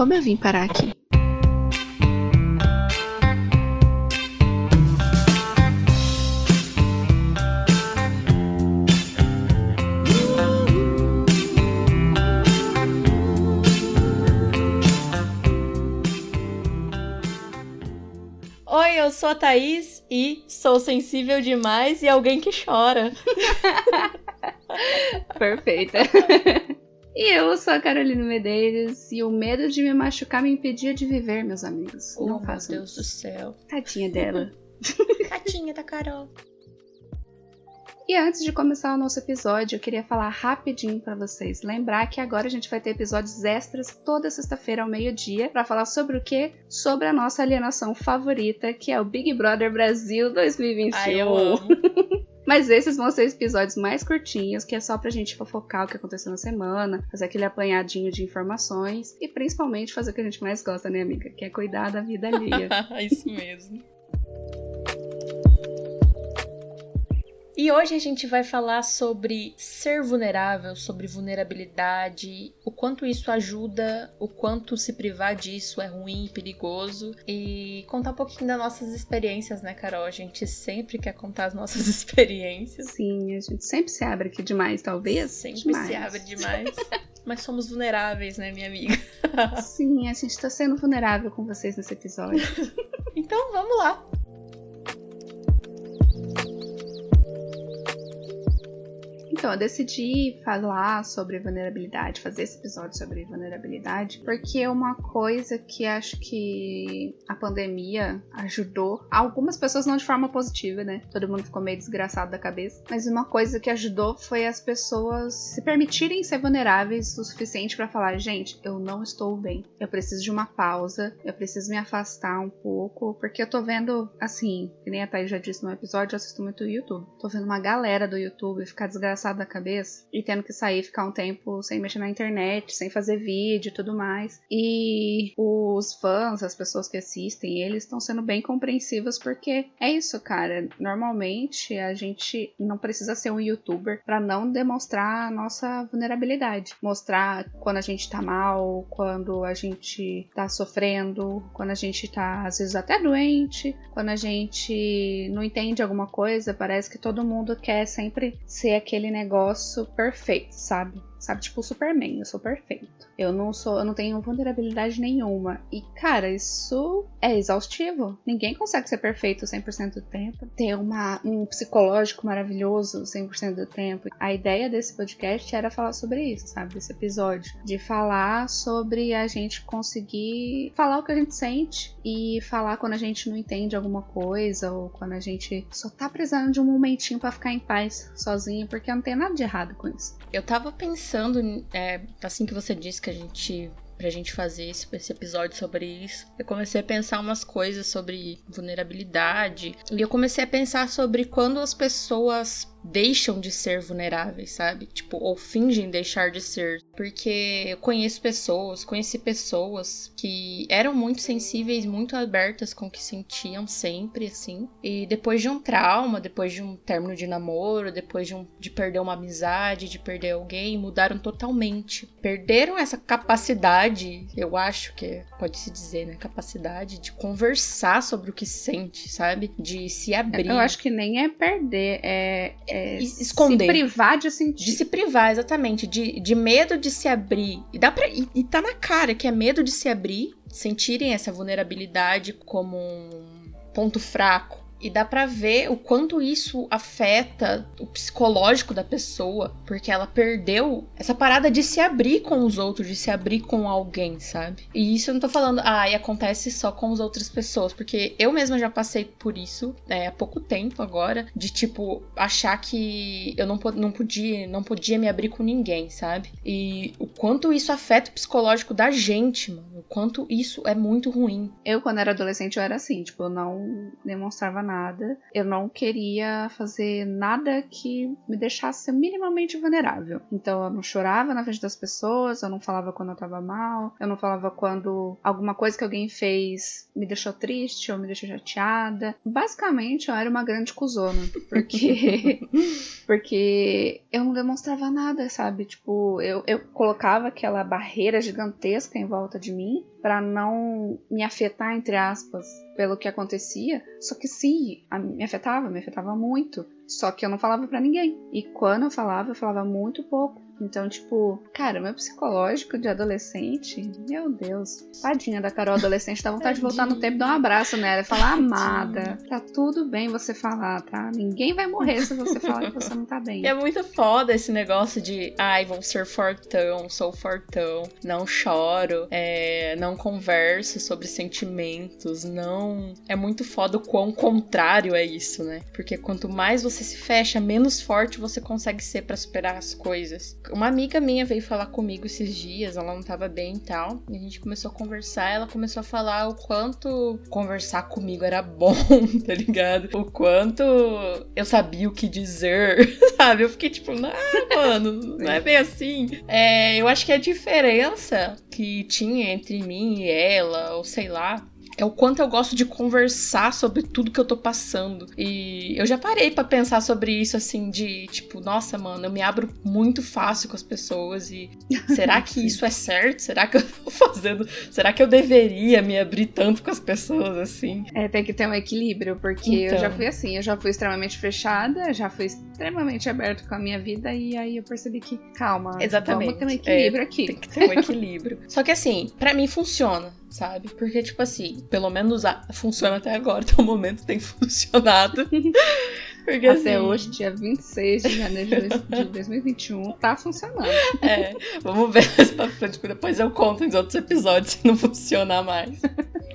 como eu vim parar aqui. Oi, eu sou a Thaís e sou sensível demais e alguém que chora. Perfeita. E eu sou a Carolina Medeiros e o medo de me machucar me impedia de viver, meus amigos. Oh, Não meu façam Deus isso. do céu. Tadinha dela. Tadinha da Carol. E antes de começar o nosso episódio, eu queria falar rapidinho pra vocês. Lembrar que agora a gente vai ter episódios extras toda sexta-feira ao meio-dia pra falar sobre o quê? Sobre a nossa alienação favorita, que é o Big Brother Brasil 2021. Ai, eu amo. Mas esses vão ser episódios mais curtinhos, que é só pra gente fofocar o que aconteceu na semana, fazer aquele apanhadinho de informações e principalmente fazer o que a gente mais gosta, né, amiga? Que é cuidar da vida alheia. Isso mesmo. E hoje a gente vai falar sobre ser vulnerável, sobre vulnerabilidade, o quanto isso ajuda, o quanto se privar disso é ruim e perigoso, e contar um pouquinho das nossas experiências, né, Carol? A gente sempre quer contar as nossas experiências. Sim, a gente sempre se abre aqui demais, talvez. Sempre demais. se abre demais. Mas somos vulneráveis, né, minha amiga? Sim, a gente tá sendo vulnerável com vocês nesse episódio. Então vamos lá. Então, eu decidi falar sobre vulnerabilidade, fazer esse episódio sobre vulnerabilidade, porque é uma coisa que acho que a pandemia ajudou algumas pessoas não de forma positiva, né? Todo mundo ficou meio desgraçado da cabeça, mas uma coisa que ajudou foi as pessoas se permitirem ser vulneráveis o suficiente para falar, gente, eu não estou bem. Eu preciso de uma pausa, eu preciso me afastar um pouco, porque eu tô vendo assim, que nem a Thaís já disse no episódio, eu assisto muito YouTube. Tô vendo uma galera do YouTube ficar desgraçada da cabeça e tendo que sair ficar um tempo sem mexer na internet, sem fazer vídeo e tudo mais. E os fãs, as pessoas que assistem, eles estão sendo bem compreensivos porque é isso, cara. Normalmente a gente não precisa ser um youtuber para não demonstrar a nossa vulnerabilidade, mostrar quando a gente tá mal, quando a gente tá sofrendo, quando a gente tá às vezes até doente, quando a gente não entende alguma coisa, parece que todo mundo quer sempre ser aquele negócio perfeito, sabe? Sabe, tipo o Superman, eu sou perfeito. Eu não sou, eu não tenho vulnerabilidade nenhuma. E cara, isso é exaustivo. Ninguém consegue ser perfeito 100% do tempo. Ter uma, um psicológico maravilhoso 100% do tempo. A ideia desse podcast era falar sobre isso, sabe? Desse episódio, de falar sobre a gente conseguir falar o que a gente sente e falar quando a gente não entende alguma coisa ou quando a gente só tá precisando de um momentinho para ficar em paz sozinho, porque não tem nada de errado com isso. Eu tava pensando, é, assim que você disse que a gente. Pra gente fazer esse, esse episódio sobre isso, eu comecei a pensar umas coisas sobre vulnerabilidade. E eu comecei a pensar sobre quando as pessoas deixam de ser vulneráveis, sabe? Tipo, ou fingem deixar de ser. Porque eu conheço pessoas, conheci pessoas que eram muito sensíveis, muito abertas com o que sentiam sempre, assim. E depois de um trauma, depois de um término de namoro, depois de, um, de perder uma amizade, de perder alguém, mudaram totalmente. Perderam essa capacidade, eu acho que pode se dizer, né? Capacidade de conversar sobre o que sente, sabe? De se abrir. Eu acho que nem é perder, é, é esconder. se privar de sentir. De se privar, exatamente. De, de medo de se abrir. E, dá pra, e, e tá na cara que é medo de se abrir, sentirem essa vulnerabilidade como um ponto fraco. E dá pra ver o quanto isso afeta o psicológico da pessoa, porque ela perdeu essa parada de se abrir com os outros, de se abrir com alguém, sabe? E isso eu não tô falando, ah, e acontece só com as outras pessoas, porque eu mesma já passei por isso é, há pouco tempo agora, de tipo, achar que eu não, não, podia, não podia me abrir com ninguém, sabe? E o quanto isso afeta o psicológico da gente, mano. O quanto isso é muito ruim. Eu, quando era adolescente, eu era assim, tipo, eu não demonstrava nada nada. Eu não queria fazer nada que me deixasse minimamente vulnerável. Então eu não chorava na frente das pessoas, eu não falava quando eu tava mal, eu não falava quando alguma coisa que alguém fez me deixou triste ou me deixou chateada. Basicamente, eu era uma grande cuzona, porque porque eu não demonstrava nada, sabe? Tipo, eu, eu colocava aquela barreira gigantesca em volta de mim para não me afetar, entre aspas, pelo que acontecia. Só que sim, me afetava, me afetava muito. Só que eu não falava para ninguém. E quando eu falava, eu falava muito pouco. Então, tipo, cara, meu psicológico de adolescente, meu Deus. Tadinha da Carol adolescente, dá vontade de voltar no tempo e dar um abraço nela e falar, amada, tá tudo bem você falar, tá? Ninguém vai morrer se você falar que você não tá bem. É muito foda esse negócio de, ai, vou ser fortão, sou fortão, não choro, é, não converso sobre sentimentos, não. É muito foda o quão contrário é isso, né? Porque quanto mais você se fecha, menos forte você consegue ser para superar as coisas. Uma amiga minha veio falar comigo esses dias, ela não tava bem e tal. E a gente começou a conversar, ela começou a falar o quanto conversar comigo era bom, tá ligado? O quanto eu sabia o que dizer, sabe? Eu fiquei tipo, não, mano, não é bem assim. É, eu acho que a diferença que tinha entre mim e ela, ou sei lá, é o quanto eu gosto de conversar sobre tudo que eu tô passando. E eu já parei para pensar sobre isso, assim, de tipo, nossa, mano, eu me abro muito fácil com as pessoas e será que isso é certo? Será que eu tô fazendo? Será que eu deveria me abrir tanto com as pessoas assim? É, tem que ter um equilíbrio, porque então. eu já então. fui assim, eu já fui extremamente fechada, já fui extremamente aberto com a minha vida e aí eu percebi que, calma, Exatamente. vamos ter um equilíbrio é, aqui. Tem que ter um equilíbrio. Só que assim, para mim funciona sabe? Porque, tipo assim, pelo menos a, funciona até agora, até o momento tem funcionado. Porque, Até assim... hoje, dia 26 de janeiro de 2021, tá funcionando. É, vamos ver mais pra frente, depois eu conto em outros episódios se não funcionar mais.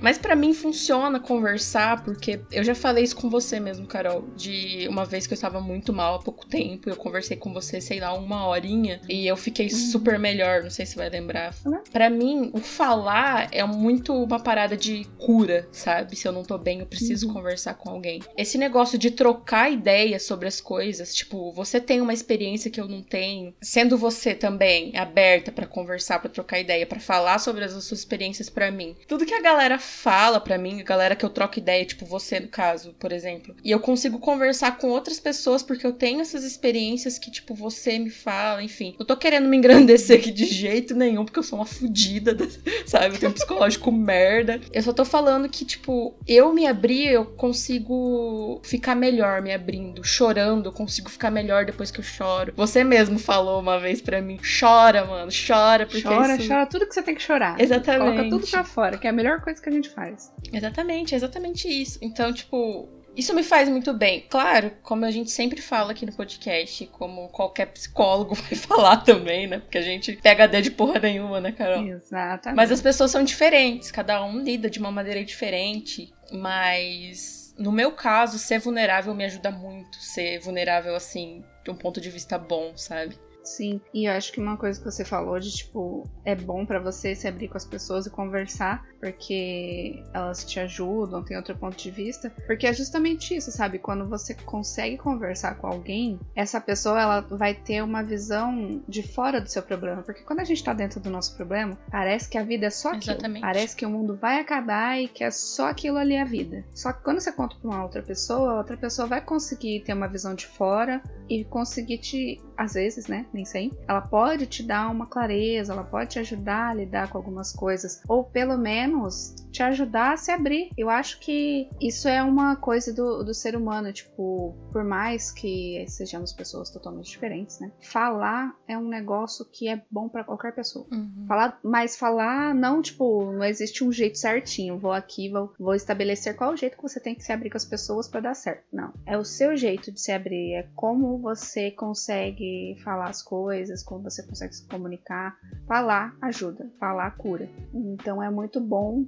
Mas para mim funciona conversar, porque eu já falei isso com você mesmo, Carol, de uma vez que eu estava muito mal há pouco tempo, eu conversei com você, sei lá, uma horinha, e eu fiquei uhum. super melhor, não sei se vai lembrar. Uhum. Para mim, o falar é muito uma parada de cura, sabe? Se eu não tô bem, eu preciso uhum. conversar com alguém. Esse negócio de trocar ideias sobre as coisas, tipo, você tem uma experiência que eu não tenho, sendo você também aberta para conversar, para trocar ideia, para falar sobre as suas experiências para mim. Tudo que a galera fala para mim, a galera que eu troco ideia, tipo você no caso, por exemplo, e eu consigo conversar com outras pessoas porque eu tenho essas experiências que, tipo, você me fala, enfim. Eu tô querendo me engrandecer aqui de jeito nenhum, porque eu sou uma fodida, sabe? Eu tenho um psicológico merda. Eu só tô falando que, tipo, eu me abrir, eu consigo ficar melhor me abrindo. Chorando, eu consigo ficar melhor depois que eu choro. Você mesmo falou uma vez para mim: chora, mano, chora, porque. Chora, isso... chora tudo que você tem que chorar. Exatamente. Coloca tudo pra fora, que é a melhor coisa que a gente faz. Exatamente, exatamente isso. Então, tipo, isso me faz muito bem. Claro, como a gente sempre fala aqui no podcast, como qualquer psicólogo vai falar também, né? Porque a gente pega D de porra nenhuma, né, Carol? Exatamente. Mas as pessoas são diferentes, cada um lida de uma maneira diferente, mas no meu caso, ser vulnerável me ajuda muito. Ser vulnerável, assim, de um ponto de vista bom, sabe? Sim, e eu acho que uma coisa que você falou de tipo, é bom para você se abrir com as pessoas e conversar, porque elas te ajudam, tem outro ponto de vista. Porque é justamente isso, sabe? Quando você consegue conversar com alguém, essa pessoa ela vai ter uma visão de fora do seu problema. Porque quando a gente tá dentro do nosso problema, parece que a vida é só aquilo. Exatamente. Parece que o mundo vai acabar e que é só aquilo ali a vida. Só que quando você conta pra uma outra pessoa, a outra pessoa vai conseguir ter uma visão de fora e conseguir te, às vezes, né? Nem sempre, ela pode te dar uma clareza, ela pode te ajudar a lidar com algumas coisas. Ou pelo menos te ajudar a se abrir. Eu acho que isso é uma coisa do, do ser humano, tipo, por mais que sejamos pessoas totalmente diferentes, né? Falar é um negócio que é bom para qualquer pessoa. Uhum. Falar, mas falar não, tipo, não existe um jeito certinho. Vou aqui, vou, vou estabelecer qual o jeito que você tem que se abrir com as pessoas para dar certo. Não. É o seu jeito de se abrir, é como você consegue falar as coisas, como você consegue se comunicar, Falar ajuda, falar cura. Então é muito bom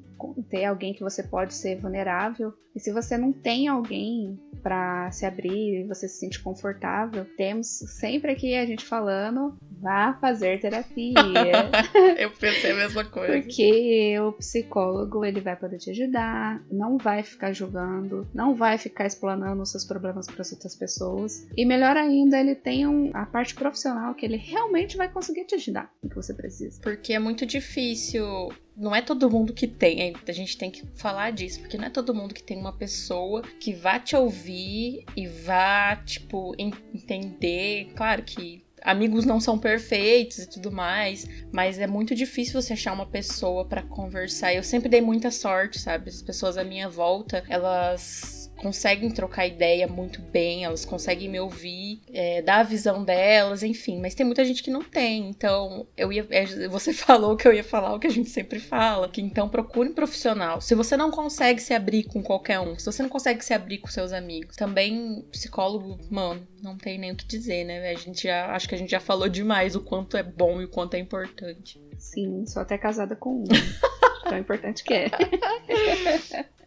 ter alguém que você pode ser vulnerável. E se você não tem alguém para se abrir e você se sente confortável, temos sempre aqui a gente falando, vá fazer terapia. Eu pensei a mesma coisa. Porque o psicólogo, ele vai poder te ajudar, não vai ficar julgando, não vai ficar explanando os seus problemas para as outras pessoas. E melhor ainda, ele tem um, a parte profissional que ele realmente vai conseguir te ajudar no que você precisa. Porque é muito difícil não é todo mundo que tem, a gente tem que falar disso, porque não é todo mundo que tem uma pessoa que vá te ouvir e vá, tipo, entender. Claro que amigos não são perfeitos e tudo mais, mas é muito difícil você achar uma pessoa para conversar. Eu sempre dei muita sorte, sabe? As pessoas à minha volta, elas conseguem trocar ideia muito bem, elas conseguem me ouvir, é, dar a visão delas, enfim. Mas tem muita gente que não tem. Então, eu ia. É, você falou que eu ia falar o que a gente sempre fala. Que então procure um profissional. Se você não consegue se abrir com qualquer um, se você não consegue se abrir com seus amigos, também psicólogo, mano, não tem nem o que dizer, né? A gente já. Acho que a gente já falou demais o quanto é bom e o quanto é importante. Sim, sou até casada com um. Tão importante que é.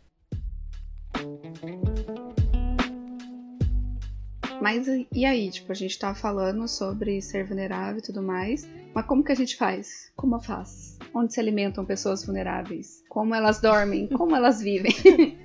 Mas e aí, tipo, a gente tá falando sobre ser vulnerável e tudo mais, mas como que a gente faz? Como faço? Onde se alimentam pessoas vulneráveis? Como elas dormem? Como elas vivem?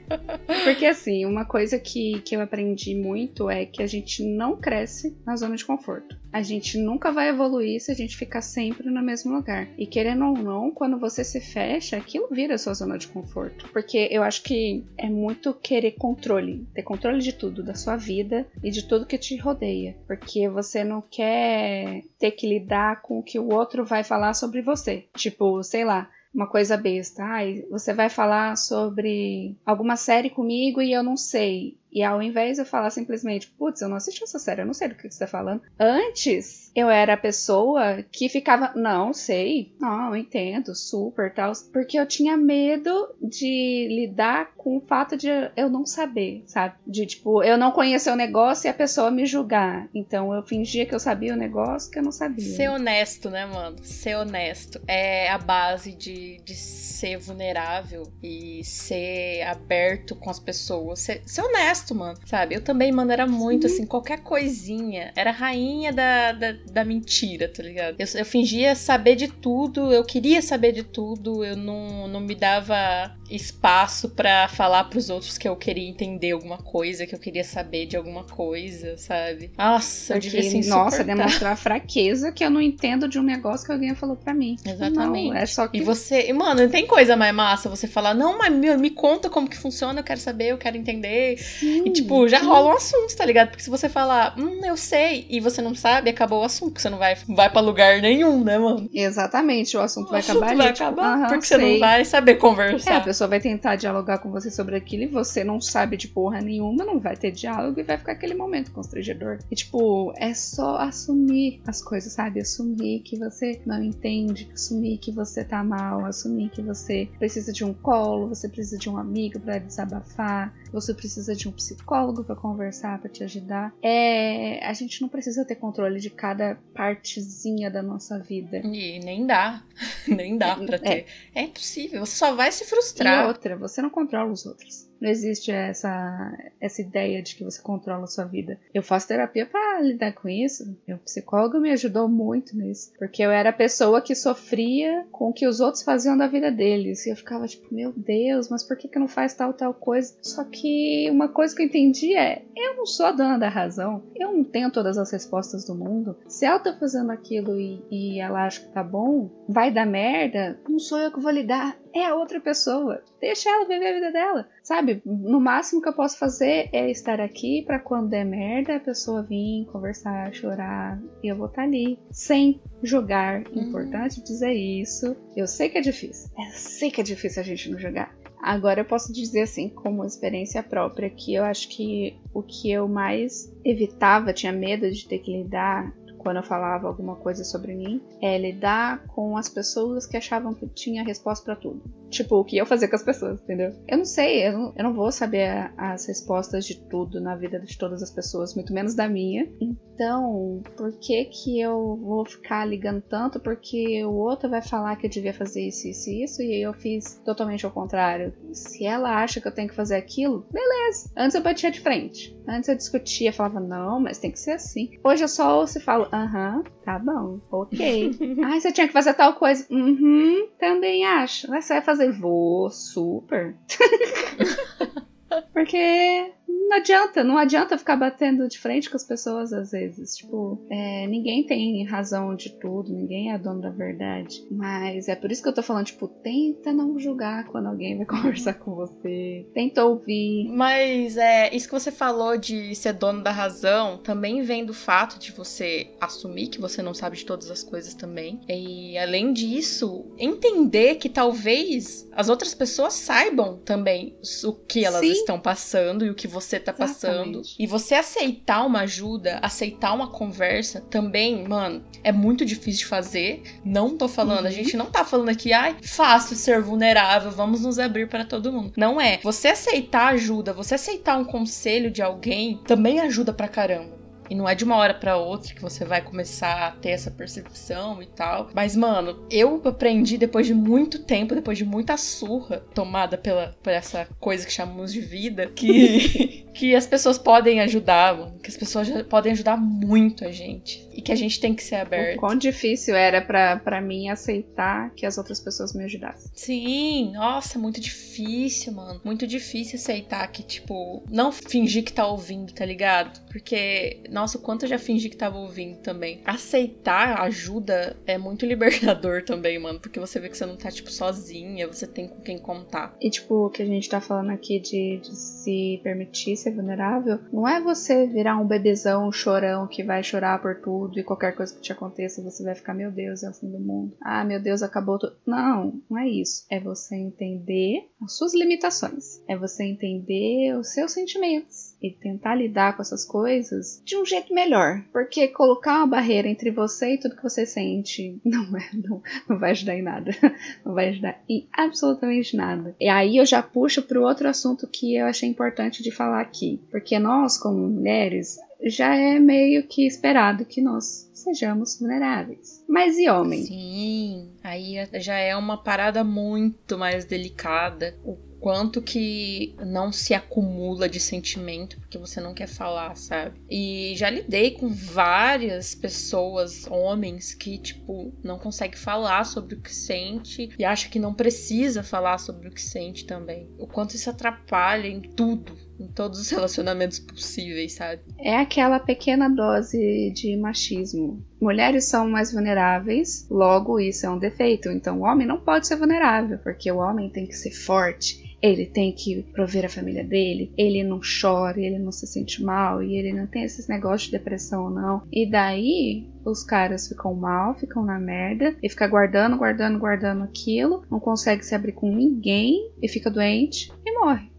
Porque assim, uma coisa que, que eu aprendi muito é que a gente não cresce na zona de conforto. A gente nunca vai evoluir se a gente ficar sempre no mesmo lugar. E querendo ou não, quando você se fecha, aquilo vira a sua zona de conforto. Porque eu acho que é muito querer controle, ter controle de tudo, da sua vida e de tudo que te rodeia. Porque você não quer ter que lidar com o que o outro vai falar sobre você. Tipo, sei lá, uma coisa besta. Ai, você vai falar sobre alguma série comigo e eu não sei. E ao invés de eu falar simplesmente, putz, eu não assisti essa série, eu não sei do que você tá falando. Antes, eu era a pessoa que ficava, não, sei, não, entendo, super, tal. Porque eu tinha medo de lidar com o fato de eu não saber, sabe? De, tipo, eu não conhecer o negócio e a pessoa me julgar. Então eu fingia que eu sabia o negócio que eu não sabia. Ser honesto, né, mano? Ser honesto é a base de, de ser vulnerável e ser aberto com as pessoas. Ser, ser honesto gosto, mano. Sabe? Eu também, mano, era muito Sim. assim, qualquer coisinha. Era rainha da, da, da mentira, tá ligado? Eu, eu, fingia saber de tudo, eu queria saber de tudo, eu não, não me dava espaço para falar pros outros que eu queria entender alguma coisa, que eu queria saber de alguma coisa, sabe? Nossa, Porque, eu devia ser Nossa, demonstrar fraqueza que eu não entendo de um negócio que alguém falou para mim. Exatamente. Não, é só que... E você, mano, tem coisa mais massa você falar, não, mas me, me conta como que funciona, eu quero saber, eu quero entender. Sim, e tipo, já sim. rola um assunto, tá ligado? Porque se você falar, hum, eu sei, e você não sabe, acabou o assunto, você não vai, vai para lugar nenhum, né, mano? Exatamente, o assunto o vai assunto acabar vai acabar, uhum, porque sei. você não vai saber conversar. É, a pessoa vai tentar dialogar com você sobre aquilo e você não sabe de porra nenhuma, não vai ter diálogo e vai ficar aquele momento constrangedor. E tipo, é só assumir as coisas, sabe? Assumir que você não entende, assumir que você tá mal, assumir que você precisa de um colo, você precisa de um amigo para desabafar, você precisa de um psicólogo para conversar, para te ajudar. É, a gente não precisa ter controle de cada partezinha da nossa vida. E nem dá, nem dá para ter. É. é impossível, você só vai se frustrar. E outra, você não controla os outros. Não existe essa, essa ideia de que você controla a sua vida. Eu faço terapia para lidar com isso. Meu psicólogo me ajudou muito nisso. Porque eu era a pessoa que sofria com o que os outros faziam da vida deles. E eu ficava tipo, meu Deus, mas por que, que não faz tal, tal coisa? Só que uma coisa que eu entendi é: eu não sou a dona da razão. Eu não tenho todas as respostas do mundo. Se ela tá fazendo aquilo e, e ela acha que tá bom, vai dar merda, não sou eu que vou lidar é a outra pessoa. Deixa ela viver a vida dela. Sabe? No máximo que eu posso fazer é estar aqui para quando der merda a pessoa vir conversar, chorar e eu vou estar tá ali. Sem julgar. Uhum. Importante dizer isso. Eu sei que é difícil. Eu sei que é difícil a gente não julgar. Agora eu posso dizer assim, como experiência própria, que eu acho que o que eu mais evitava, tinha medo de ter que lidar quando eu falava alguma coisa sobre mim, é lidar com as pessoas que achavam que tinha resposta para tudo. Tipo, o que eu fazia com as pessoas, entendeu? Eu não sei, eu não, eu não vou saber as respostas de tudo na vida de todas as pessoas, muito menos da minha. Então, por que que eu vou ficar ligando tanto? Porque o outro vai falar que eu devia fazer isso, isso e isso, e eu fiz totalmente ao contrário. Se ela acha que eu tenho que fazer aquilo, beleza. Antes eu batia de frente. Antes eu discutia, falava, não, mas tem que ser assim. Hoje eu só ouço e falo, aham, tá bom, ok. Ai, você tinha que fazer tal coisa. Uhum, também acho. Mas você vai fazer, vou, super. Porque não adianta, não adianta ficar batendo de frente com as pessoas às vezes. Tipo, é, ninguém tem razão de tudo, ninguém é dono da verdade. Mas é por isso que eu tô falando, tipo, tenta não julgar quando alguém vai conversar com você. Tenta ouvir. Mas é, isso que você falou de ser dono da razão também vem do fato de você assumir que você não sabe de todas as coisas também. E além disso, entender que talvez as outras pessoas saibam também o que elas Sim. estão passando e o que você tá passando. E você aceitar uma ajuda, aceitar uma conversa também, mano, é muito difícil de fazer. Não tô falando, uhum. a gente não tá falando aqui, ai, fácil ser vulnerável, vamos nos abrir para todo mundo. Não é. Você aceitar ajuda, você aceitar um conselho de alguém também ajuda pra caramba. E não é de uma hora para outra que você vai começar a ter essa percepção e tal. Mas, mano, eu aprendi depois de muito tempo, depois de muita surra tomada pela, por essa coisa que chamamos de vida, que, que as pessoas podem ajudar, mano. Que as pessoas podem ajudar muito a gente. E que a gente tem que ser aberto. O quão difícil era para mim aceitar que as outras pessoas me ajudassem. Sim, nossa, muito difícil, mano. Muito difícil aceitar que, tipo, não fingir que tá ouvindo, tá ligado? Porque nossa, o quanto eu já fingi que tava ouvindo também. Aceitar ajuda é muito libertador também, mano. Porque você vê que você não tá, tipo, sozinha, você tem com quem contar. E, tipo, o que a gente tá falando aqui de, de se permitir ser vulnerável, não é você virar um bebezão, um chorão que vai chorar por tudo e qualquer coisa que te aconteça, você vai ficar, meu Deus, é o fim do mundo. Ah, meu Deus, acabou tudo. Não, não é isso. É você entender as suas limitações. É você entender os seus sentimentos e tentar lidar com essas coisas de um jeito melhor. Porque colocar uma barreira entre você e tudo que você sente não, é, não, não vai ajudar em nada. Não vai ajudar em absolutamente nada. E aí eu já puxo para o outro assunto que eu achei importante de falar aqui. Porque nós, como mulheres, já é meio que esperado que nós sejamos vulneráveis. Mas e homem? Sim, aí já é uma parada muito mais delicada. O quanto que não se acumula de sentimento porque você não quer falar, sabe? E já lidei com várias pessoas, homens, que, tipo, não consegue falar sobre o que sente e acha que não precisa falar sobre o que sente também. O quanto isso atrapalha em tudo, em todos os relacionamentos possíveis, sabe? É aquela pequena dose de machismo. Mulheres são mais vulneráveis, logo isso é um defeito. Então o homem não pode ser vulnerável, porque o homem tem que ser forte, ele tem que prover a família dele, ele não chora, ele não se sente mal e ele não tem esses negócios de depressão, não. E daí os caras ficam mal, ficam na merda e fica guardando, guardando, guardando aquilo, não consegue se abrir com ninguém e fica doente e morre.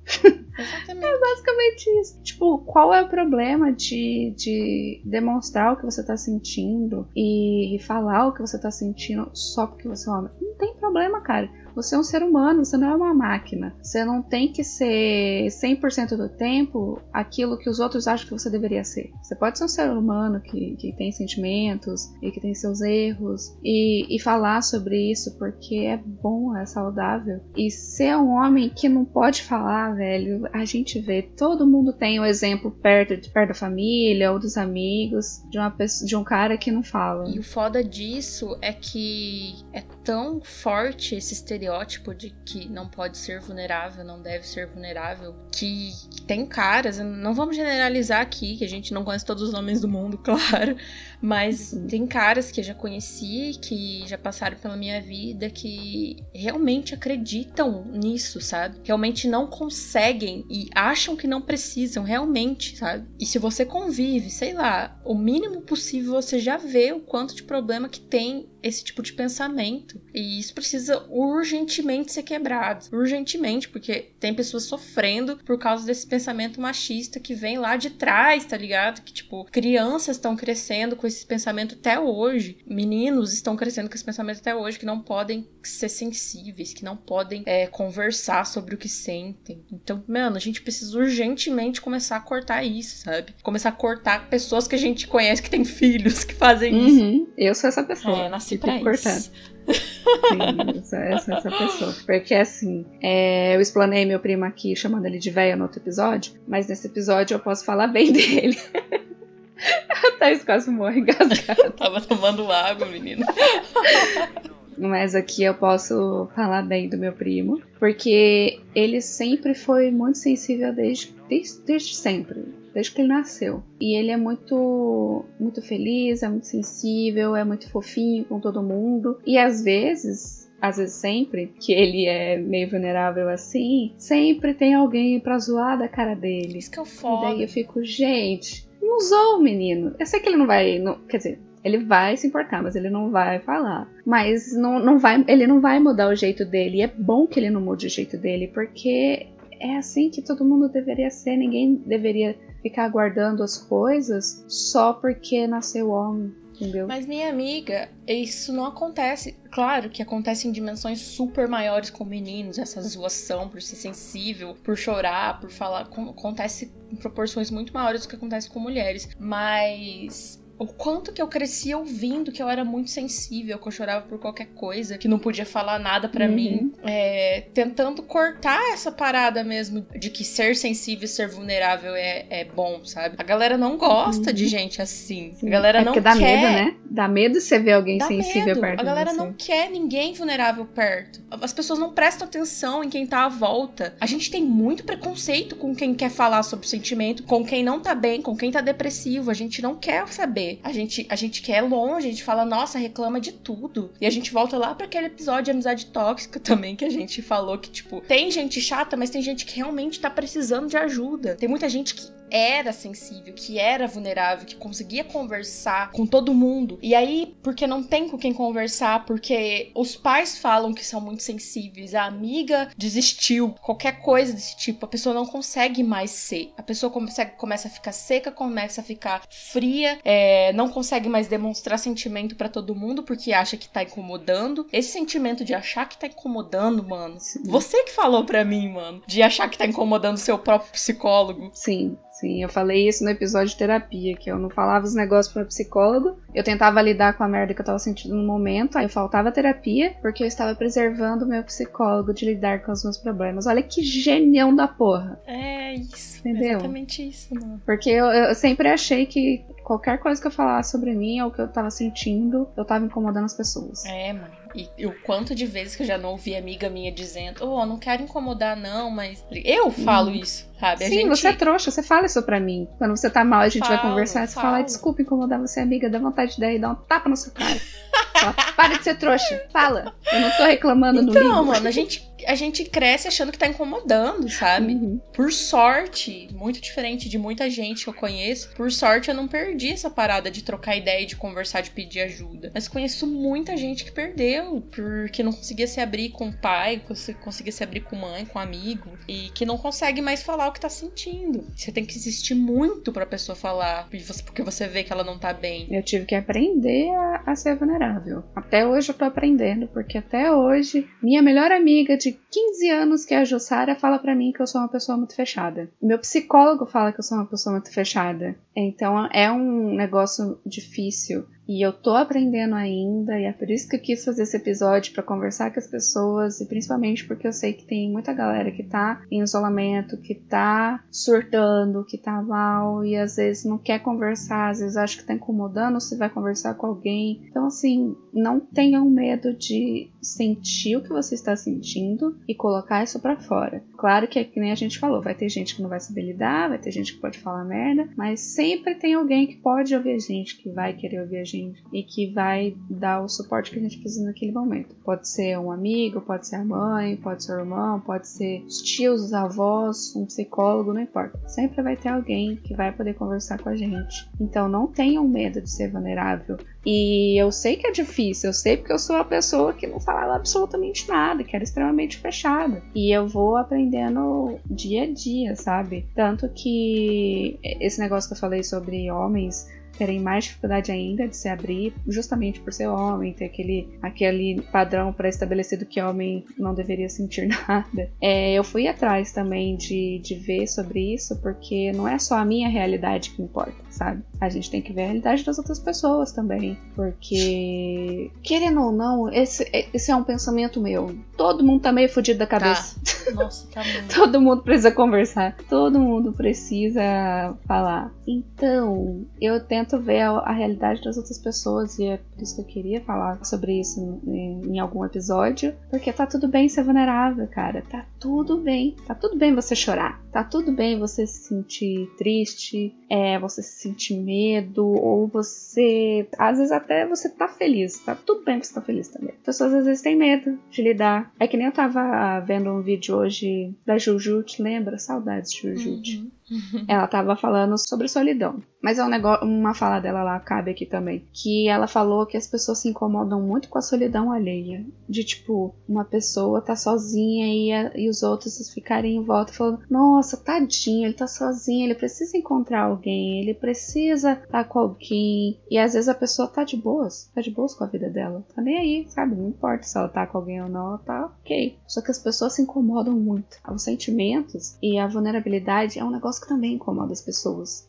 Exatamente. É basicamente isso. Tipo, qual é o problema de, de demonstrar o que você tá sentindo e falar o que você tá sentindo só porque você é homem? Não tem problema, cara. Você é um ser humano, você não é uma máquina. Você não tem que ser 100% do tempo aquilo que os outros acham que você deveria ser. Você pode ser um ser humano que, que tem sentimentos e que tem seus erros e, e falar sobre isso porque é bom, é saudável. E ser um homem que não pode falar, velho, a gente vê, todo mundo tem o um exemplo perto, de, perto da família ou dos amigos de, uma pessoa, de um cara que não fala. E o foda disso é que é tão forte esse estereótipo de que não pode ser vulnerável, não deve ser vulnerável, que tem caras, não vamos generalizar aqui, que a gente não conhece todos os homens do mundo, claro, mas tem caras que eu já conheci, que já passaram pela minha vida, que realmente acreditam nisso, sabe? Realmente não conseguem e acham que não precisam, realmente, sabe? E se você convive, sei lá, o mínimo possível você já vê o quanto de problema que tem esse tipo de pensamento. E isso precisa urgentemente ser quebrado. Urgentemente, porque tem pessoas sofrendo por causa desse pensamento machista que vem lá de trás, tá ligado? Que, tipo, crianças estão crescendo com esse pensamento até hoje. Meninos estão crescendo com esse pensamento até hoje que não podem ser sensíveis, que não podem é, conversar sobre o que sentem. Então, mano, a gente precisa urgentemente começar a cortar isso, sabe? Começar a cortar pessoas que a gente conhece que têm filhos que fazem uhum. isso. Eu sou essa pessoa. É, nasci pra isso. Sim, eu sou essa pessoa. Porque assim, é, eu explanei meu primo aqui chamando ele de véia no outro episódio, mas nesse episódio eu posso falar bem dele. A Thaís quase morre engasgada. Tava tomando água, menina. Mas aqui eu posso falar bem do meu primo, porque ele sempre foi muito sensível desde, desde, desde sempre, desde que ele nasceu. E ele é muito, muito feliz, é muito sensível, é muito fofinho com todo mundo. E às vezes às vezes sempre, que ele é meio vulnerável assim, sempre tem alguém pra zoar da cara dele. Isso que eu falo. E daí eu fico, gente, não zoa o menino. Eu sei que ele não vai. Não, quer dizer, ele vai se importar, mas ele não vai falar. Mas não, não vai, ele não vai mudar o jeito dele. E é bom que ele não mude o jeito dele, porque é assim que todo mundo deveria ser. Ninguém deveria ficar aguardando as coisas só porque nasceu homem. Entendeu? Mas minha amiga, isso não acontece. Claro que acontece em dimensões super maiores com meninos, essa zoação por ser sensível, por chorar, por falar. Acontece em proporções muito maiores do que acontece com mulheres. Mas o quanto que eu cresci ouvindo que eu era muito sensível, que eu chorava por qualquer coisa, que não podia falar nada para uhum. mim, é, tentando cortar essa parada mesmo de que ser sensível e ser vulnerável é, é bom, sabe? A galera não gosta uhum. de gente assim. Sim. A galera é não dá quer. medo, né? Dá medo você ver alguém dá sensível medo. perto A galera não quer ninguém vulnerável perto. As pessoas não prestam atenção em quem tá à volta. A gente tem muito preconceito com quem quer falar sobre sentimento, com quem não tá bem, com quem tá depressivo. A gente não quer saber a gente, a gente quer longe, a gente fala, nossa, reclama de tudo. E a gente volta lá para aquele episódio de amizade tóxica também, que a gente falou que, tipo, tem gente chata, mas tem gente que realmente tá precisando de ajuda. Tem muita gente que era sensível, que era vulnerável, que conseguia conversar com todo mundo. E aí, porque não tem com quem conversar, porque os pais falam que são muito sensíveis, a amiga desistiu, qualquer coisa desse tipo, a pessoa não consegue mais ser. A pessoa consegue, começa a ficar seca, começa a ficar fria, é, não consegue mais demonstrar sentimento para todo mundo porque acha que tá incomodando. Esse sentimento de achar que tá incomodando, mano. Sim. Você que falou pra mim, mano, de achar que tá incomodando seu próprio psicólogo. Sim. Sim, eu falei isso no episódio de terapia, que eu não falava os negócios para psicólogo. Eu tentava lidar com a merda que eu tava sentindo no momento, aí faltava terapia, porque eu estava preservando o meu psicólogo de lidar com os meus problemas. Olha que genião da porra. É isso. Entendeu? Exatamente isso, mano. Porque eu, eu sempre achei que qualquer coisa que eu falasse sobre mim ou que eu tava sentindo, eu tava incomodando as pessoas. É, mano. E, e o quanto de vezes que eu já não ouvi amiga minha dizendo, oh, não quero incomodar, não, mas. Eu falo hum. isso, sabe? Sim, gente... você é trouxa, você fala isso pra mim. Quando você tá mal, a gente falo, vai conversar, você fala, desculpa incomodar você, amiga, dá vontade de dar e dar um tapa na sua cara. Para de ser trouxa, fala. Eu não tô reclamando então, no livro. Não, mano, a gente a gente cresce achando que tá incomodando, sabe? Uhum. Por sorte, muito diferente de muita gente que eu conheço, por sorte eu não perdi essa parada de trocar ideia, de conversar, de pedir ajuda. Mas conheço muita gente que perdeu, porque não conseguia se abrir com o pai, conseguia se abrir com mãe, com amigo, e que não consegue mais falar o que tá sentindo. Você tem que insistir muito pra pessoa falar, porque você vê que ela não tá bem. Eu tive que aprender a, a ser vulnerável. Até hoje eu tô aprendendo, porque até hoje, minha melhor amiga de de 15 anos que é a Jussara fala para mim que eu sou uma pessoa muito fechada. Meu psicólogo fala que eu sou uma pessoa muito fechada. Então é um negócio difícil e eu tô aprendendo ainda, e é por isso que eu quis fazer esse episódio para conversar com as pessoas, e principalmente porque eu sei que tem muita galera que tá em isolamento, que tá surtando, que tá mal, e às vezes não quer conversar, às vezes acha que tá incomodando se vai conversar com alguém. Então, assim, não tenham medo de sentir o que você está sentindo e colocar isso para fora. Claro que é que nem a gente falou, vai ter gente que não vai saber lidar, vai ter gente que pode falar merda, mas sempre tem alguém que pode ouvir a gente, que vai querer ouvir a gente e que vai dar o suporte que a gente precisa naquele momento. Pode ser um amigo, pode ser a mãe, pode ser o irmão, pode ser os tios, os avós, um psicólogo, não importa. Sempre vai ter alguém que vai poder conversar com a gente. Então não tenham medo de ser vulnerável. E eu sei que é difícil, eu sei porque eu sou uma pessoa que não falava absolutamente nada, que era extremamente fechada. E eu vou aprendendo dia a dia, sabe? Tanto que esse negócio que eu falei sobre homens terem mais dificuldade ainda de se abrir, justamente por ser homem, ter aquele, aquele padrão pré-estabelecido que homem não deveria sentir nada. É, eu fui atrás também de, de ver sobre isso, porque não é só a minha realidade que importa, sabe? A gente tem que ver a realidade das outras pessoas também, porque, querendo ou não, esse, esse é um pensamento meu. Todo mundo tá meio fodido da tá. cabeça. Tá. Nossa, tá muito. todo mundo precisa conversar, todo mundo precisa falar. Então, eu tento tento ver a, a, realidade das outras pessoas e é por isso que eu queria falar sobre isso em, em, algum episódio, porque tá tudo bem ser vulnerável, cara. Tá tudo bem. Tá tudo bem você chorar. Tá tudo bem você se sentir triste, é, você se sentir medo, ou você. Às vezes até você tá feliz. Tá tudo bem você tá feliz também. As pessoas às vezes têm medo de lidar. É que nem eu tava vendo um vídeo hoje da Jujut, lembra? Saudades de Jujut. Uhum. Ela tava falando sobre solidão. Mas é um negócio, uma fala dela lá cabe aqui também, que ela falou que as pessoas se incomodam muito com a solidão alheia, de tipo, uma pessoa tá sozinha e, a, e os outros ficarem em volta falando: "Nossa, tadinho, ele tá sozinho, ele precisa encontrar alguém, ele precisa tá com alguém". E às vezes a pessoa tá de boas, tá de boas com a vida dela, tá nem aí, sabe? Não importa se ela tá com alguém ou não, ela tá OK. Só que as pessoas se incomodam muito. Os sentimentos e a vulnerabilidade é um negócio que também incomoda as pessoas.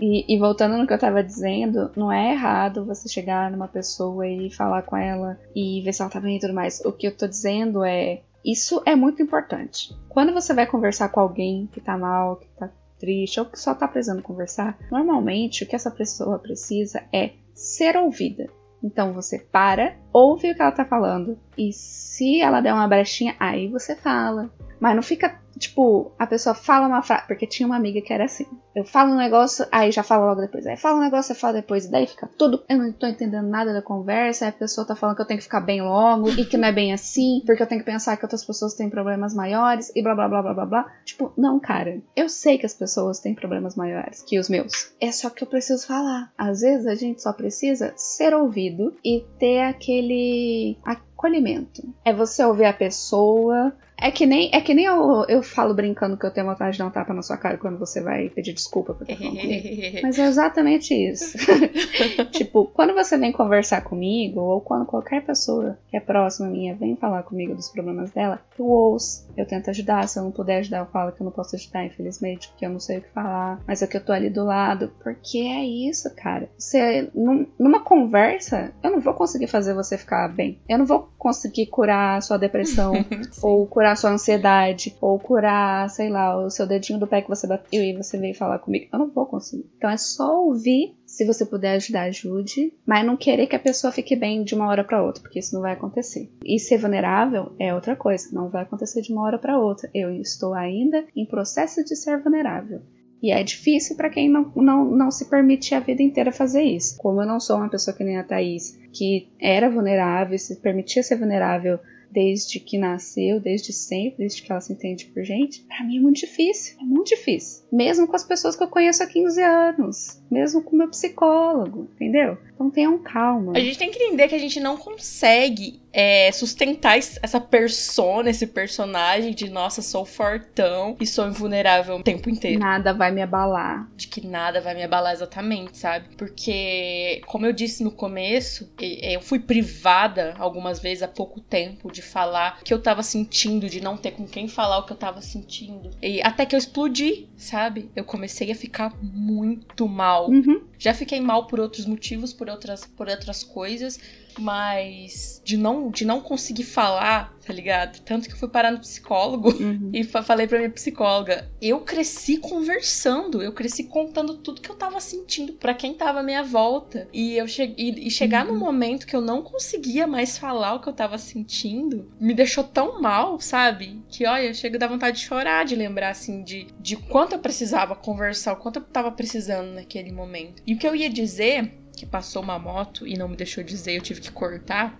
E, e, voltando no que eu tava dizendo, não é errado você chegar numa pessoa e falar com ela e ver se ela tá bem e tudo mais. O que eu tô dizendo é. Isso é muito importante. Quando você vai conversar com alguém que tá mal, que tá triste, ou que só tá precisando conversar, normalmente o que essa pessoa precisa é ser ouvida. Então você para, ouve o que ela tá falando, e se ela der uma brechinha, aí você fala. Mas não fica Tipo, a pessoa fala uma frase. Porque tinha uma amiga que era assim. Eu falo um negócio, aí já falo logo depois. Aí fala um negócio, eu falo depois. E daí fica tudo. Eu não tô entendendo nada da conversa. Aí a pessoa tá falando que eu tenho que ficar bem logo. E que não é bem assim. Porque eu tenho que pensar que outras pessoas têm problemas maiores. E blá blá blá blá blá blá. Tipo, não, cara. Eu sei que as pessoas têm problemas maiores que os meus. É só que eu preciso falar. Às vezes a gente só precisa ser ouvido e ter aquele acolhimento. É você ouvir a pessoa, é que nem, é que nem eu, eu falo brincando que eu tenho vontade de dar um tapa na sua cara quando você vai pedir desculpa por ter comigo. Mas é exatamente isso. tipo, quando você vem conversar comigo, ou quando qualquer pessoa que é próxima minha vem falar comigo dos problemas dela, eu ouço, eu tento ajudar. Se eu não puder ajudar, eu falo que eu não posso ajudar, infelizmente, porque eu não sei o que falar. Mas é que eu tô ali do lado. Porque é isso, cara. Você, num, numa conversa, eu não vou conseguir fazer você ficar bem. Eu não vou conseguir curar a sua depressão ou curar curar sua ansiedade, ou curar, sei lá, o seu dedinho do pé que você bateu e você veio falar comigo. Eu não vou conseguir. Então é só ouvir. Se você puder ajudar, ajude. Mas não querer que a pessoa fique bem de uma hora para outra, porque isso não vai acontecer. E ser vulnerável é outra coisa. Não vai acontecer de uma hora para outra. Eu estou ainda em processo de ser vulnerável. E é difícil para quem não, não, não se permite a vida inteira fazer isso. Como eu não sou uma pessoa que nem a Thaís, que era vulnerável, se permitia ser vulnerável desde que nasceu, desde sempre, desde que ela se entende por gente, para mim é muito difícil. É muito difícil. Mesmo com as pessoas que eu conheço há 15 anos. Mesmo com o meu psicólogo, entendeu? Então tenham calma. A gente tem que entender que a gente não consegue é, sustentar essa persona, esse personagem de nossa, sou fortão e sou invulnerável o tempo inteiro. Nada vai me abalar. De que nada vai me abalar exatamente, sabe? Porque, como eu disse no começo, eu fui privada algumas vezes há pouco tempo de falar o que eu tava sentindo, de não ter com quem falar o que eu tava sentindo. E até que eu explodi, sabe? Eu comecei a ficar muito mal. Uhum. Já fiquei mal por outros motivos, por outras, por outras coisas, mas de não, de não conseguir falar, tá ligado? Tanto que eu fui parar no psicólogo uhum. e falei pra minha psicóloga: eu cresci conversando, eu cresci contando tudo que eu tava sentindo para quem tava à minha volta. E eu cheguei, e chegar uhum. num momento que eu não conseguia mais falar o que eu tava sentindo, me deixou tão mal, sabe? Que olha, chega a dar vontade de chorar, de lembrar assim de, de quanto eu precisava conversar, o quanto eu tava precisando naquele momento. E o que eu ia dizer que passou uma moto e não me deixou dizer, eu tive que cortar.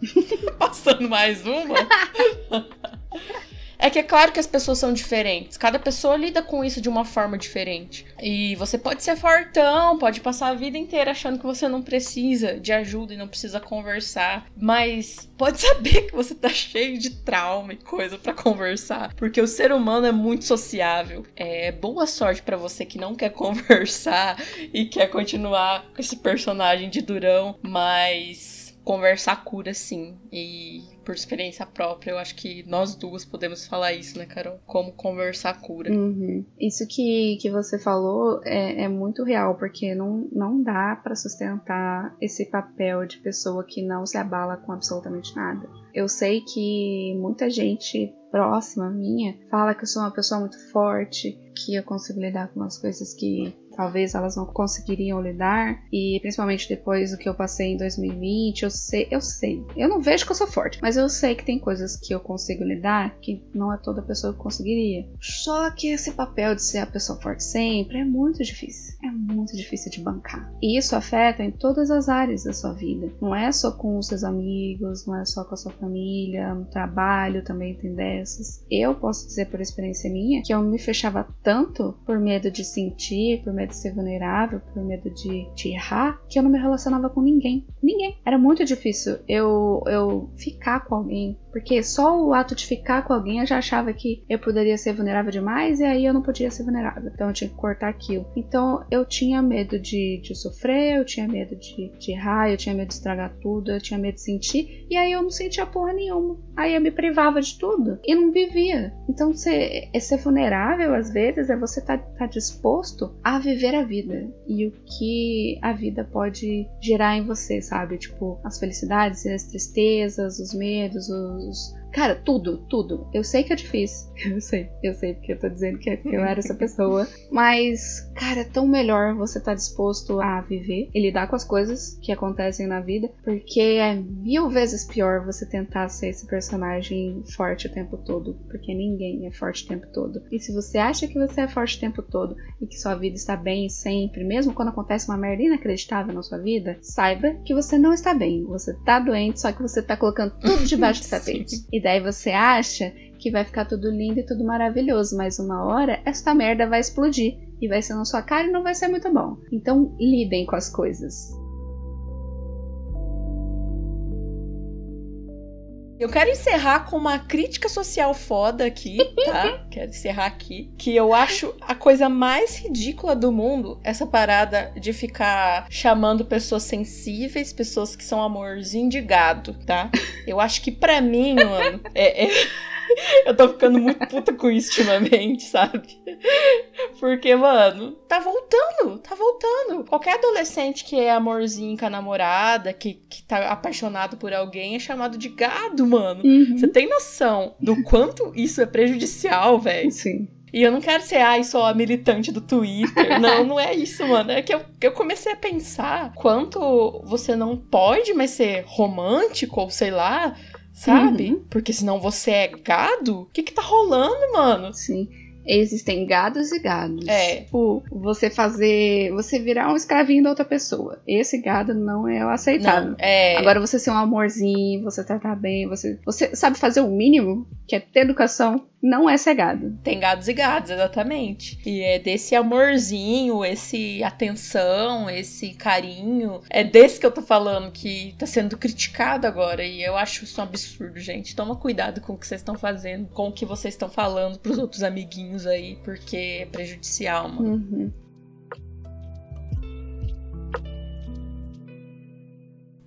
Passando mais uma. É que é claro que as pessoas são diferentes. Cada pessoa lida com isso de uma forma diferente. E você pode ser fortão, pode passar a vida inteira achando que você não precisa de ajuda e não precisa conversar. Mas pode saber que você tá cheio de trauma e coisa para conversar. Porque o ser humano é muito sociável. É boa sorte para você que não quer conversar e quer continuar com esse personagem de durão. Mas conversar cura sim. E por experiência própria, eu acho que nós duas podemos falar isso, né, Carol? Como conversar cura. Uhum. Isso que, que você falou é, é muito real, porque não, não dá para sustentar esse papel de pessoa que não se abala com absolutamente nada. Eu sei que muita gente próxima minha fala que eu sou uma pessoa muito forte, que eu consigo lidar com as coisas que talvez elas não conseguiriam lidar e principalmente depois do que eu passei em 2020, eu sei, eu sei. Eu não vejo que eu sou forte, mas eu sei que tem coisas que eu consigo lidar que não é toda pessoa que conseguiria. Só que esse papel de ser a pessoa forte sempre é muito difícil. É muito difícil de bancar. E isso afeta em todas as áreas da sua vida. Não é só com os seus amigos, não é só com a sua família, no trabalho também tem Eu posso dizer por experiência minha que eu me fechava tanto por medo de sentir, por medo medo de ser vulnerável, por medo de, de errar, que eu não me relacionava com ninguém. Ninguém. Era muito difícil eu, eu ficar com alguém, porque só o ato de ficar com alguém eu já achava que eu poderia ser vulnerável demais e aí eu não podia ser vulnerável. Então eu tinha que cortar aquilo. Então eu tinha medo de, de sofrer, eu tinha medo de, de errar, eu tinha medo de estragar tudo, eu tinha medo de sentir, e aí eu não sentia porra nenhuma. Aí eu me privava de tudo e não vivia. Então ser, é ser vulnerável às vezes é você estar tá, tá disposto a viver a vida e o que a vida pode gerar em você, sabe? Tipo, as felicidades as tristezas, os medos, os, Jesus Cara, tudo, tudo. Eu sei que é difícil. Eu sei, eu sei, porque eu tô dizendo que eu era essa pessoa. Mas, cara, é tão melhor você estar tá disposto a viver e lidar com as coisas que acontecem na vida. Porque é mil vezes pior você tentar ser esse personagem forte o tempo todo. Porque ninguém é forte o tempo todo. E se você acha que você é forte o tempo todo e que sua vida está bem sempre, mesmo quando acontece uma merda inacreditável na sua vida, saiba que você não está bem. Você tá doente, só que você tá colocando tudo debaixo do tapete. E daí você acha que vai ficar tudo lindo e tudo maravilhoso, mas uma hora esta merda vai explodir e vai ser na sua cara e não vai ser muito bom. Então lidem com as coisas. Eu quero encerrar com uma crítica social foda aqui, tá? quero encerrar aqui. Que eu acho a coisa mais ridícula do mundo essa parada de ficar chamando pessoas sensíveis, pessoas que são amorzinho de gado, tá? Eu acho que para mim, mano, é... é... Eu tô ficando muito puta com isso ultimamente, sabe? Porque, mano, tá voltando, tá voltando. Qualquer adolescente que é amorzinho com a namorada, que, que tá apaixonado por alguém, é chamado de gado, mano. Uhum. Você tem noção do quanto isso é prejudicial, velho? Sim. E eu não quero ser, ai, só a militante do Twitter. Não, não é isso, mano. É que eu, eu comecei a pensar quanto você não pode mais ser romântico, ou sei lá, sabe? Uhum. Porque senão você é gado? O que que tá rolando, mano? Sim. Existem gados e gados. É. Tipo, você fazer. Você virar um escravinho da outra pessoa. Esse gado não é o aceitável. Não, é. Agora você ser um amorzinho, você tratar bem, você. Você sabe fazer o mínimo, que é ter educação, não é ser gado. Tem gados e gados, exatamente. E é desse amorzinho, esse atenção, esse carinho. É desse que eu tô falando que tá sendo criticado agora. E eu acho isso um absurdo, gente. Toma cuidado com o que vocês estão fazendo, com o que vocês estão falando pros outros amiguinhos aí, porque é prejudicial, mano. Uhum.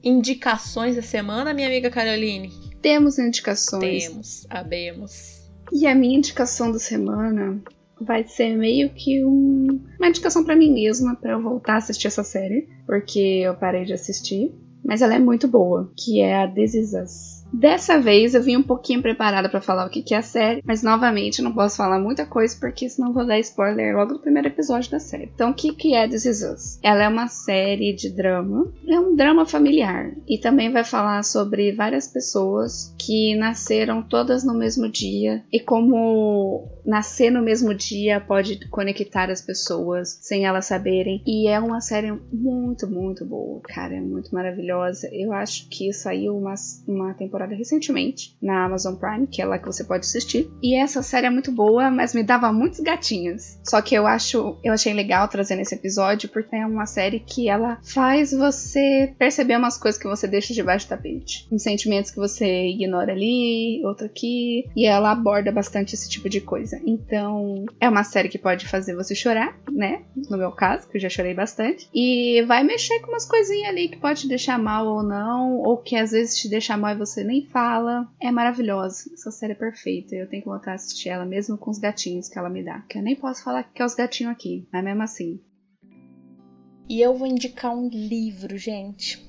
Indicações da semana, minha amiga Caroline? Temos indicações. Temos, abemos. E a minha indicação da semana vai ser meio que um, uma indicação para mim mesma para eu voltar a assistir essa série, porque eu parei de assistir, mas ela é muito boa, que é a This. Dessa vez eu vim um pouquinho preparada para falar o que é a série, mas novamente não posso falar muita coisa porque senão vou dar spoiler logo no primeiro episódio da série. Então, o que, é This Is Us? Ela é uma série de drama, é um drama familiar e também vai falar sobre várias pessoas que nasceram todas no mesmo dia e como nascer no mesmo dia pode conectar as pessoas sem elas saberem. E é uma série muito, muito boa, cara, é muito maravilhosa. Eu acho que saiu uma, uma temporada recentemente na Amazon Prime, que é lá que você pode assistir. E essa série é muito boa, mas me dava muitos gatinhos. Só que eu acho, eu achei legal trazer nesse episódio porque é uma série que ela faz você perceber umas coisas que você deixa debaixo do tapete, uns sentimentos que você ignora ali, outro aqui, e ela aborda bastante esse tipo de coisa. Então, é uma série que pode fazer você chorar, né? No meu caso, que eu já chorei bastante, e vai mexer com umas coisinhas ali que pode te deixar mal ou não, ou que às vezes te deixa mal e você nem fala. É maravilhosa. Essa série é perfeita. Eu tenho que voltar a assistir ela mesmo com os gatinhos que ela me dá. Que eu nem posso falar que é os gatinhos aqui, mas mesmo assim. E eu vou indicar um livro, gente.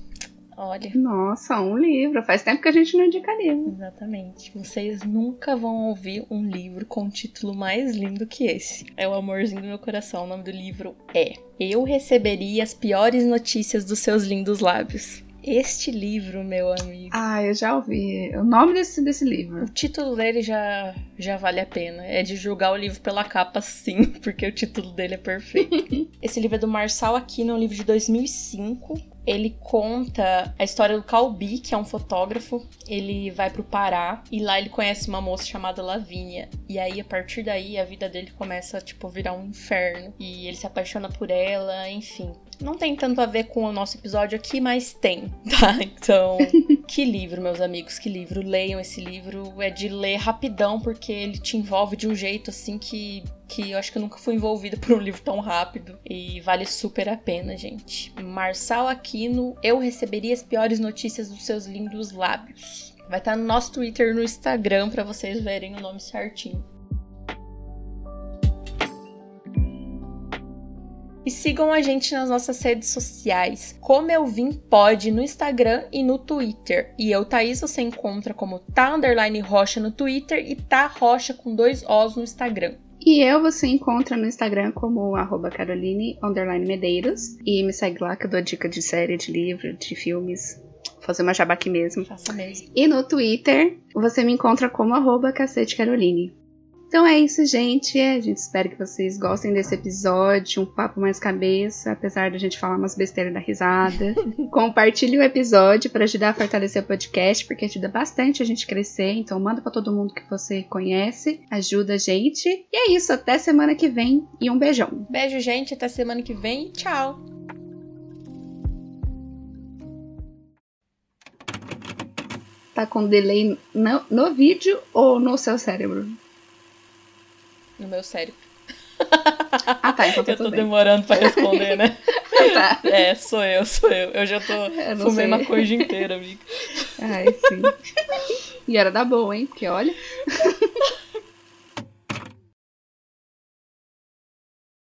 Olha. Nossa, um livro. Faz tempo que a gente não indica livro. Exatamente. Vocês nunca vão ouvir um livro com um título mais lindo que esse. É o amorzinho do meu coração. O nome do livro é Eu receberia as piores notícias dos seus lindos lábios. Este livro, meu amigo. Ah, eu já ouvi. O nome desse, desse livro. O título dele já, já vale a pena. É de julgar o livro pela capa, sim, porque o título dele é perfeito. Esse livro é do Marçal Aquino, é um livro de 2005 ele conta a história do Calbi, que é um fotógrafo. Ele vai pro Pará e lá ele conhece uma moça chamada Lavínia. E aí, a partir daí, a vida dele começa a, tipo, virar um inferno. E ele se apaixona por ela, enfim. Não tem tanto a ver com o nosso episódio aqui, mas tem, tá? Então, que livro, meus amigos, que livro. Leiam esse livro. É de ler rapidão, porque ele te envolve de um jeito assim que que eu acho que eu nunca fui envolvida por um livro tão rápido e vale super a pena, gente. Marçal Aquino, eu receberia as piores notícias dos seus lindos lábios. Vai estar no nosso Twitter no Instagram para vocês verem o nome certinho. E sigam a gente nas nossas redes sociais. Como eu vim pode no Instagram e no Twitter. E eu, Thaís, você encontra como tá underline rocha no Twitter e tá rocha com dois Os no Instagram. E eu você encontra no Instagram como arroba Caroline Medeiros. E me segue lá que eu dou dica de série, de livro, de filmes. Vou fazer uma jabá aqui mesmo. Faça mesmo. E no Twitter você me encontra como arroba Cacete Caroline. Então é isso, gente. A gente espera que vocês gostem desse episódio, um papo mais cabeça, apesar da gente falar umas besteiras da risada. Compartilhe o episódio para ajudar a fortalecer o podcast, porque ajuda bastante a gente crescer. Então manda para todo mundo que você conhece, ajuda a gente. E é isso, até semana que vem e um beijão. Beijo, gente, até semana que vem e tchau. Tá com delay no, no vídeo ou no seu cérebro? No meu cérebro. Ah, tá. Então tá eu tô demorando pra responder, né? tá. É, sou eu, sou eu. Eu já tô fumei maconha inteira, amiga. Ai, sim. E era da boa, hein? Porque olha.